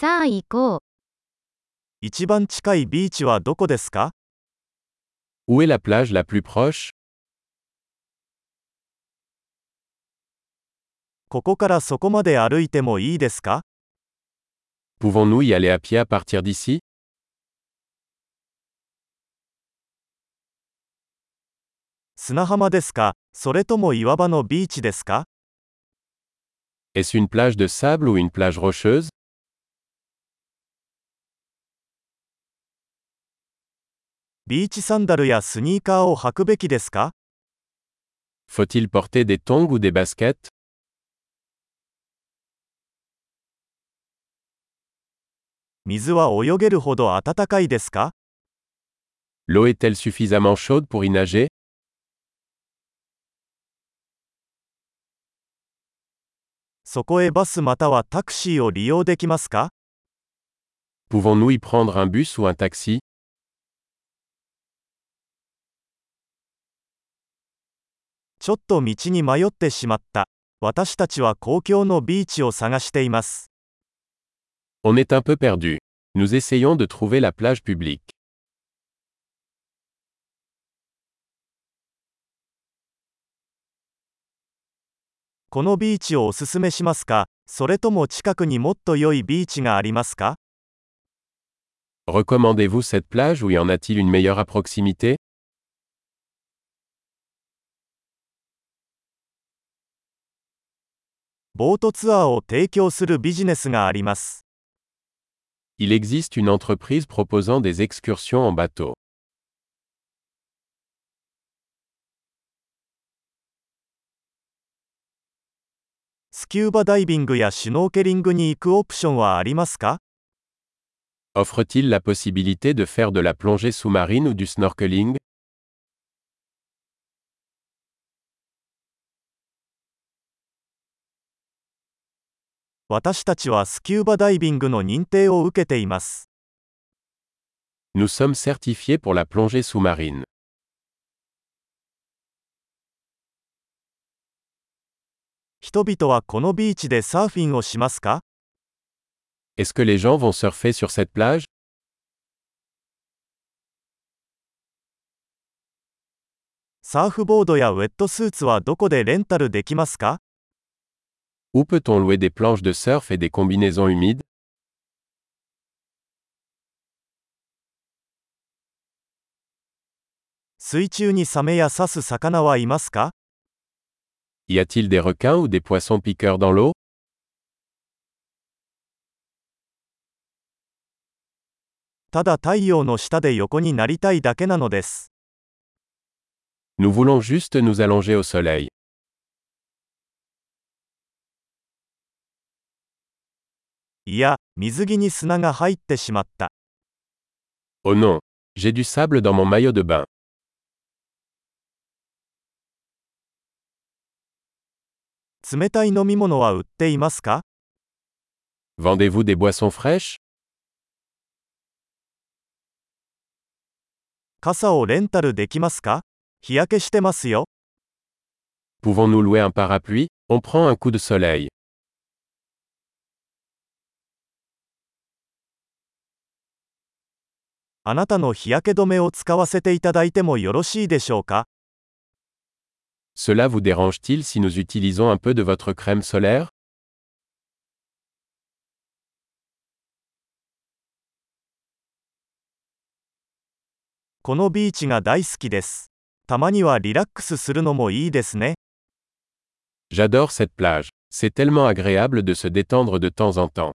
さあ行こう。一番近いビーチはどこですか Où est la plage la plus proche ここからそこまで歩いてもいいですか Pouvons-nous y aller à pied à partir d'ici 砂浜ですかそれとも岩場のビーチですか Est-ce une plage de sable ou une plage rocheuse ビーチサンダルやスニーカーを履くべきですか Faut-il porter des tongs ou des baskets 水は泳げるほど暖かいですか L'eau est-elle suffisamment chaude pour y nager そこへバスまたはタクシーを利用できますか Pouvons-nous y prendre un bus ou un taxi ちょっと道に迷ってしまった。私たちは公共のビーチを探しています。On est un peu perdu. Nous essayons de trouver la plage publique. このビーチをおすすめしますかそれとも近くにもっと良いビーチがありますか Recommandez-vous cette plage ou y en a-t-il une meilleure à proximité ボートツアーを提供するビジネスがあります。Il existe une entreprise proposant des excursions en bateau. スキューバダイビングやシュノーケリングに行くオプションはありますか Offre-t-il la possibilité de faire de la plongée sous-marine ou du snorkeling 私たちはスキューバダイビングの認定を受けています。Nous sommes certifiés pour la plongée sous-marine. 人々はこのビーチでサーフィンをしますか Est-ce que les gens vont surfer sur cette plage サーフボードやウェットスーツはどこでレンタルできますか Où peut-on louer des planches de surf et des combinaisons humides? Y a-t-il des requins ou des poissons piqueurs dans l'eau? Nous voulons juste nous allonger au soleil. いや、水着に砂が入ってしまった。Oh non, j'ai du sable dans mon maillot de bain. 冷たい飲み物は売っていますか Vendez-vous des boissons fraîches 傘をレンタルできますか日焼けしてますよ。Pouvons-nous louer un parapluie On prend un coup de soleil. あなたの日焼け止めを使わせていただいてもよろしいでしょうか Cela vous dérange-t-il si nous utilisons un peu de votre crème solaire このビーチが大好きです。たまにはリラックスするのもいいですね。J'adore cette plage. C'est tellement agréable de se détendre de temps en temps.